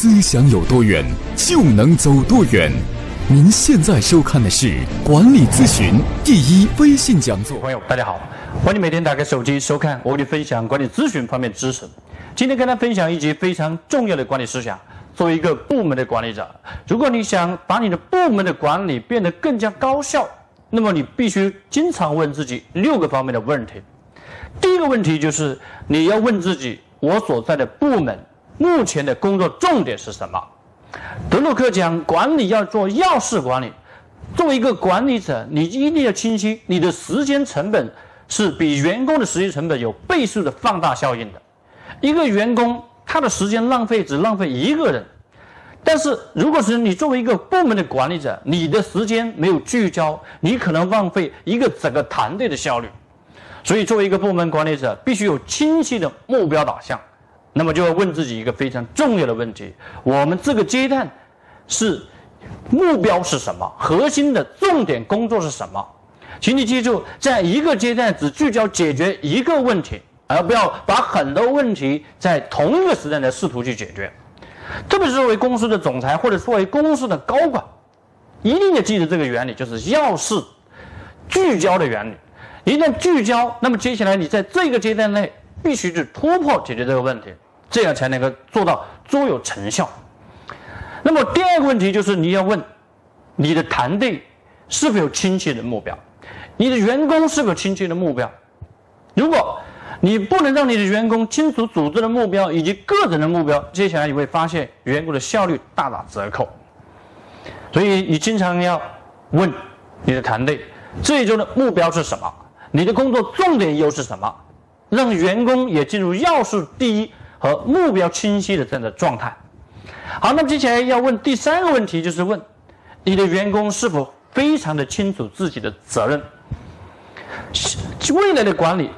思想有多远，就能走多远。您现在收看的是管理咨询第一微信讲座。朋友，大家好，欢迎每天打开手机收看我给你分享管理咨询方面知识。今天跟大家分享一节非常重要的管理思想。作为一个部门的管理者，如果你想把你的部门的管理变得更加高效，那么你必须经常问自己六个方面的问题。第一个问题就是你要问自己：我所在的部门目前的工作重点是什么？德鲁克讲，管理要做要事管理。作为一个管理者，你一定要清晰，你的时间成本是比员工的时间成本有倍数的放大效应的。一个员工。他的时间浪费只浪费一个人，但是如果是你作为一个部门的管理者，你的时间没有聚焦，你可能浪费一个整个团队的效率。所以，作为一个部门管理者，必须有清晰的目标导向。那么，就要问自己一个非常重要的问题：我们这个阶段是目标是什么？核心的重点工作是什么？请你记住，在一个阶段只聚焦解决一个问题。而不要把很多问题在同一个时代来试图去解决，特别是作为公司的总裁或者作为公司的高管，一定要记得这个原理，就是要事聚焦的原理。一旦聚焦，那么接下来你在这个阶段内必须去突破解决这个问题，这样才能够做到卓有成效。那么第二个问题就是你要问你的团队是否有清晰的目标，你的员工是否有清晰的目标，如果。你不能让你的员工清楚组织的目标以及个人的目标，接下来你会发现员工的效率大打折扣。所以你经常要问你的团队，这一周的目标是什么？你的工作重点又是什么？让员工也进入要素第一和目标清晰的这样的状态。好，那么接下来要问第三个问题，就是问你的员工是否非常的清楚自己的责任？未来的管理。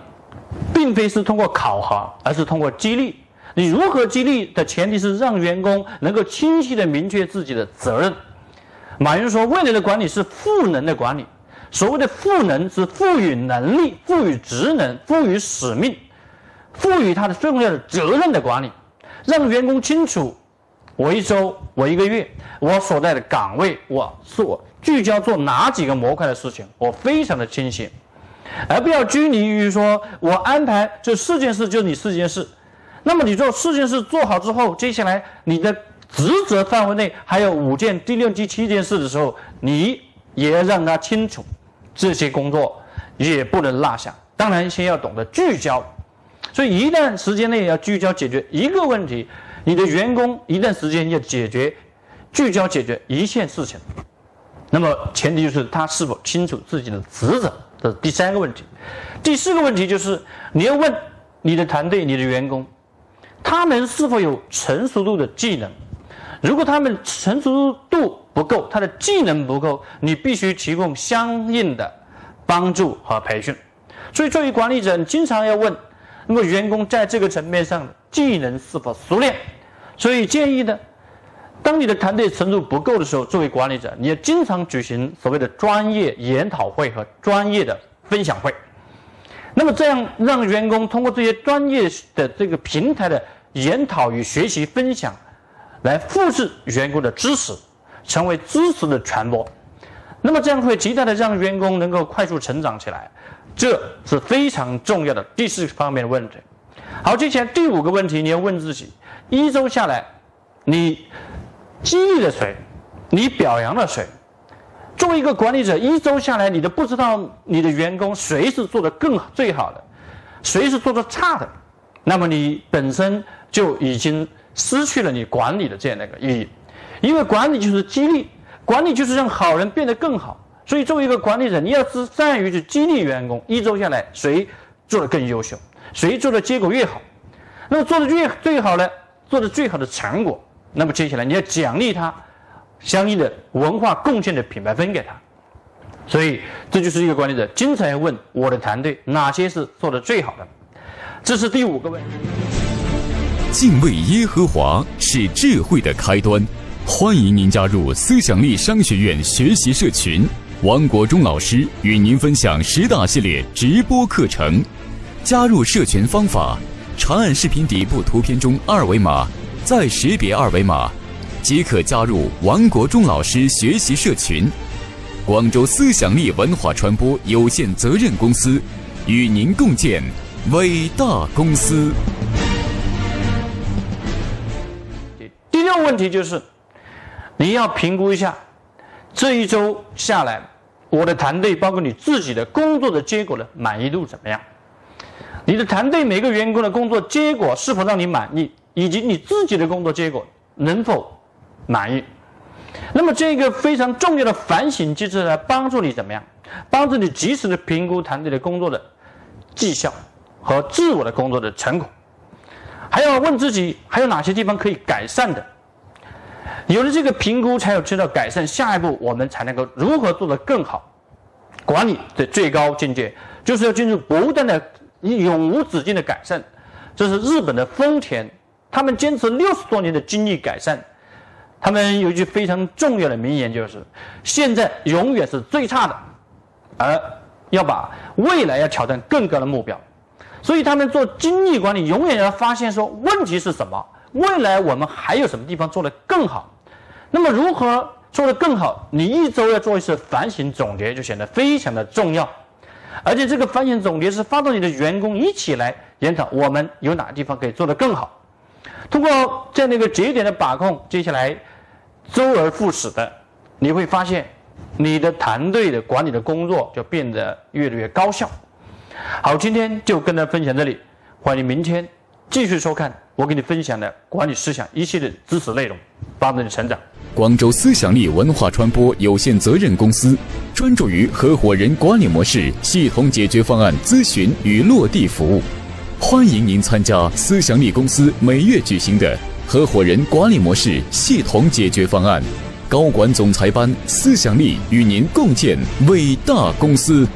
并非是通过考核，而是通过激励。你如何激励的前提是让员工能够清晰的明确自己的责任。马云说，未来的管理是赋能的管理。所谓的赋能是赋予能力、赋予职能、赋予使命、赋予他的重要的责任的管理，让员工清楚，我一周、我一个月、我所在的岗位，我做聚焦做哪几个模块的事情，我非常的清晰。而不要拘泥于说，我安排这四件事就你四件事，那么你做四件事做好之后，接下来你的职责范围内还有五件、第六、第七件事的时候，你也要让他清楚，这些工作也不能落下。当然，先要懂得聚焦，所以一段时间内要聚焦解决一个问题，你的员工一段时间要解决聚焦解决一件事情，那么前提就是他是否清楚自己的职责。这是第三个问题，第四个问题就是你要问你的团队、你的员工，他们是否有成熟度的技能？如果他们成熟度不够，他的技能不够，你必须提供相应的帮助和培训。所以，作为管理者，你经常要问，那么员工在这个层面上技能是否熟练？所以建议呢。当你的团队程度不够的时候，作为管理者，你要经常举行所谓的专业研讨会和专业的分享会。那么这样让员工通过这些专业的这个平台的研讨与学习分享，来复制员工的知识，成为知识的传播。那么这样会极大的让员工能够快速成长起来，这是非常重要的第四方面的问题。好，接下来第五个问题，你要问自己：一周下来，你。激励了谁？你表扬了谁？作为一个管理者，一周下来，你都不知道你的员工谁是做的更最好的，谁是做的差的，那么你本身就已经失去了你管理的这样的一个意义。因为管理就是激励，管理就是让好人变得更好。所以，作为一个管理者，你要是善于去激励员工，一周下来，谁做的更优秀，谁做的结果越好，那么做的越最好呢，做的最好的成果。那么接下来你要奖励他相应的文化贡献的品牌分给他，所以这就是一个管理者经常要问我的团队哪些是做的最好的。这是第五个问题。敬畏耶和华是智慧的开端，欢迎您加入思想力商学院学习社群，王国忠老师与您分享十大系列直播课程。加入社群方法：长按视频底部图片中二维码。再识别二维码，即可加入王国忠老师学习社群。广州思想力文化传播有限责任公司与您共建伟大公司。第六个问题就是，你要评估一下这一周下来，我的团队包括你自己的工作的结果的满意度怎么样？你的团队每个员工的工作结果是否让你满意，以及你自己的工作结果能否满意？那么这个非常重要的反省机制来帮助你怎么样？帮助你及时的评估团队的工作的绩效和自我的工作的成果。还要问自己还有哪些地方可以改善的？有了这个评估，才有知道改善。下一步我们才能够如何做得更好？管理的最高境界就是要进入不断的、永无止境的改善。这是日本的丰田，他们坚持六十多年的精力改善。他们有一句非常重要的名言，就是现在永远是最差的，而要把未来要挑战更高的目标。所以他们做精益管理，永远要发现说问题是什么，未来我们还有什么地方做得更好。那么如何做得更好？你一周要做一次反省总结，就显得非常的重要。而且这个反省总结是发动你的员工一起来研讨，我们有哪个地方可以做得更好。通过这样的一个节点的把控，接下来周而复始的，你会发现你的团队的管理的工作就变得越来越高效。好，今天就跟大家分享这里，欢迎明天继续收看我给你分享的管理思想一系列知识内容，帮助你成长。广州思想力文化传播有限责任公司专注于合伙人管理模式系统解决方案咨询与落地服务，欢迎您参加思想力公司每月举行的合伙人管理模式系统解决方案高管总裁班，思想力与您共建伟大公司。